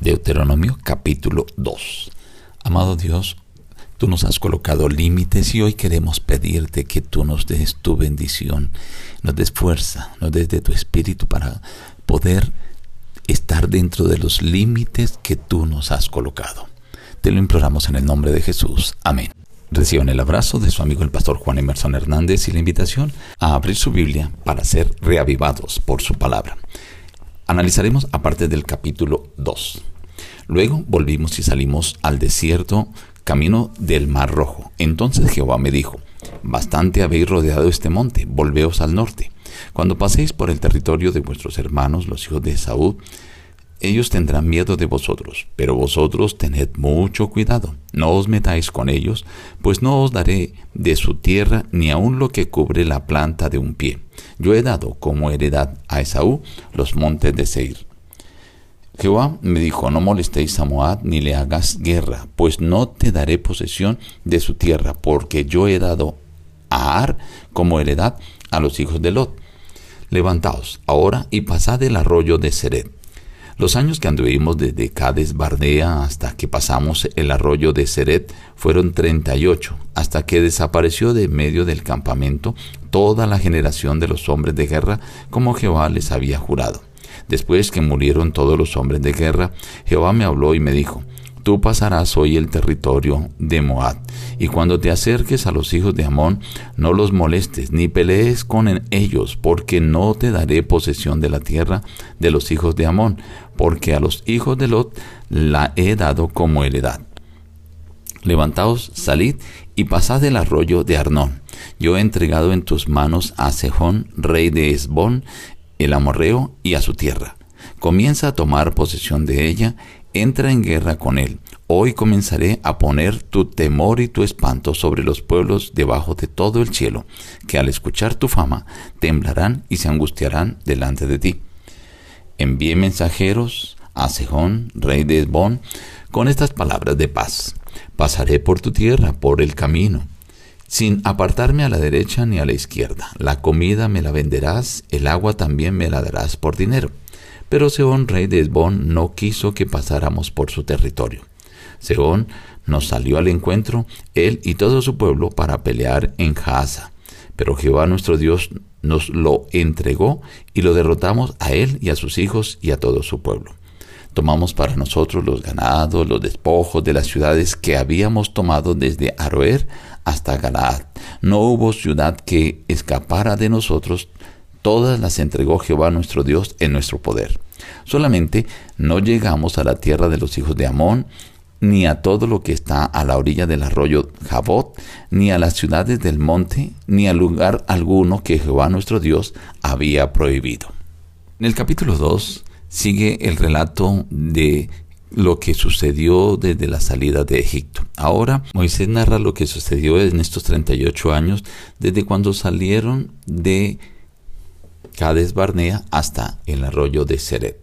Deuteronomio capítulo 2. Amado Dios, tú nos has colocado límites y hoy queremos pedirte que tú nos des tu bendición, nos des fuerza, nos des de tu espíritu para poder estar dentro de los límites que tú nos has colocado. Te lo imploramos en el nombre de Jesús. Amén. Reciban el abrazo de su amigo el pastor Juan Emerson Hernández y la invitación a abrir su Biblia para ser reavivados por su palabra. Analizaremos aparte del capítulo 2. Luego volvimos y salimos al desierto, camino del Mar Rojo. Entonces Jehová me dijo, bastante habéis rodeado este monte, volveos al norte. Cuando paséis por el territorio de vuestros hermanos, los hijos de Saúl, ellos tendrán miedo de vosotros, pero vosotros tened mucho cuidado, no os metáis con ellos, pues no os daré de su tierra ni aun lo que cubre la planta de un pie. Yo he dado como heredad a Esaú los montes de Seir. Jehová me dijo, no molestéis a Moab ni le hagas guerra, pues no te daré posesión de su tierra, porque yo he dado a Ar como heredad a los hijos de Lot. Levantaos ahora y pasad el arroyo de Seret los años que anduvimos desde Cades Bardea hasta que pasamos el arroyo de Seret fueron 38, hasta que desapareció de medio del campamento toda la generación de los hombres de guerra como Jehová les había jurado. Después que murieron todos los hombres de guerra, Jehová me habló y me dijo, Tú pasarás hoy el territorio de Moab, y cuando te acerques a los hijos de Amón, no los molestes, ni pelees con ellos, porque no te daré posesión de la tierra de los hijos de Amón, porque a los hijos de Lot la he dado como heredad. Levantaos, salid y pasad el arroyo de Arnón. Yo he entregado en tus manos a Sejón, rey de Esbón, el amorreo, y a su tierra. Comienza a tomar posesión de ella entra en guerra con él. Hoy comenzaré a poner tu temor y tu espanto sobre los pueblos debajo de todo el cielo, que al escuchar tu fama temblarán y se angustiarán delante de ti. Envié mensajeros a Sejón, rey de Esbón, con estas palabras de paz. Pasaré por tu tierra, por el camino, sin apartarme a la derecha ni a la izquierda. La comida me la venderás, el agua también me la darás por dinero. Pero Seón, rey de Esbón, no quiso que pasáramos por su territorio. Seón nos salió al encuentro, él y todo su pueblo, para pelear en Jaasa. Pero Jehová nuestro Dios nos lo entregó y lo derrotamos a él y a sus hijos y a todo su pueblo. Tomamos para nosotros los ganados, los despojos de las ciudades que habíamos tomado desde Aroer hasta Galaad. No hubo ciudad que escapara de nosotros todas las entregó Jehová nuestro Dios en nuestro poder. Solamente no llegamos a la tierra de los hijos de Amón, ni a todo lo que está a la orilla del arroyo Jabot, ni a las ciudades del monte, ni a lugar alguno que Jehová nuestro Dios había prohibido. En el capítulo 2 sigue el relato de lo que sucedió desde la salida de Egipto. Ahora Moisés narra lo que sucedió en estos 38 años desde cuando salieron de Barnea hasta el arroyo de Seret.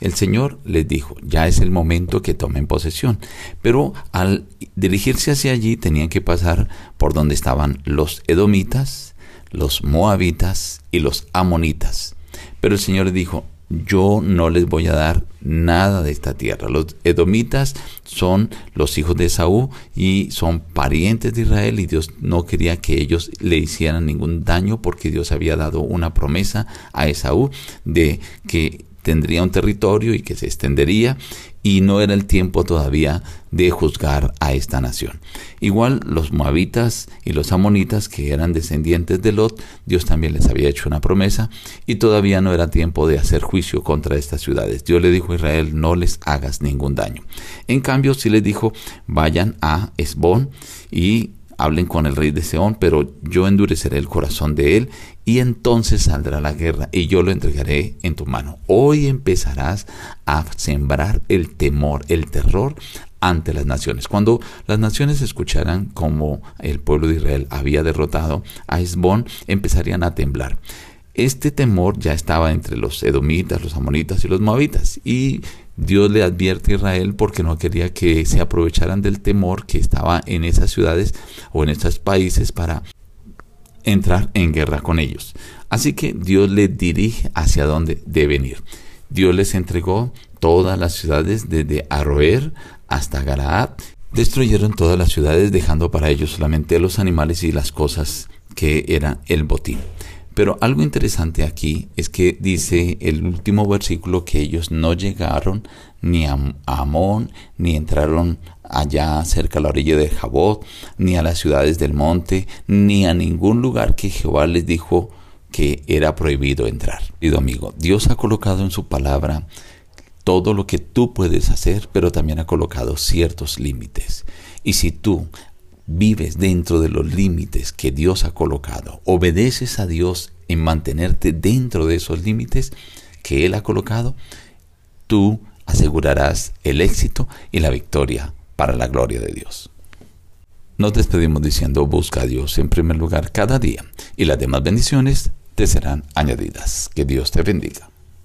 El Señor les dijo, ya es el momento que tomen posesión. Pero al dirigirse hacia allí tenían que pasar por donde estaban los edomitas, los moabitas y los amonitas. Pero el Señor les dijo, yo no les voy a dar nada de esta tierra. Los edomitas son los hijos de Saúl y son parientes de Israel y Dios no quería que ellos le hicieran ningún daño porque Dios había dado una promesa a Esaú de que tendría un territorio y que se extendería y no era el tiempo todavía de juzgar a esta nación. Igual los moabitas y los amonitas que eran descendientes de Lot, Dios también les había hecho una promesa y todavía no era tiempo de hacer juicio contra estas ciudades. Dios le dijo a Israel, no les hagas ningún daño. En cambio, sí les dijo, vayan a Esbón y hablen con el rey de Seón, pero yo endureceré el corazón de él y entonces saldrá la guerra y yo lo entregaré en tu mano. Hoy empezarás a sembrar el temor, el terror ante las naciones. Cuando las naciones escucharan cómo el pueblo de Israel había derrotado a Esbón, empezarían a temblar. Este temor ya estaba entre los edomitas, los amonitas y los moabitas y Dios le advierte a Israel porque no quería que se aprovecharan del temor que estaba en esas ciudades o en esos países para entrar en guerra con ellos. Así que Dios le dirige hacia dónde deben ir. Dios les entregó todas las ciudades desde Aroer hasta Galaad. Destruyeron todas las ciudades dejando para ellos solamente los animales y las cosas que eran el botín. Pero algo interesante aquí es que dice el último versículo que ellos no llegaron ni a Amón, ni entraron allá cerca a la orilla de Jabot, ni a las ciudades del monte, ni a ningún lugar que Jehová les dijo que era prohibido entrar. Querido amigo, Dios ha colocado en su palabra todo lo que tú puedes hacer, pero también ha colocado ciertos límites. Y si tú vives dentro de los límites que Dios ha colocado, obedeces a Dios en mantenerte dentro de esos límites que Él ha colocado, tú asegurarás el éxito y la victoria para la gloria de Dios. Nos despedimos diciendo, busca a Dios en primer lugar cada día y las demás bendiciones te serán añadidas. Que Dios te bendiga.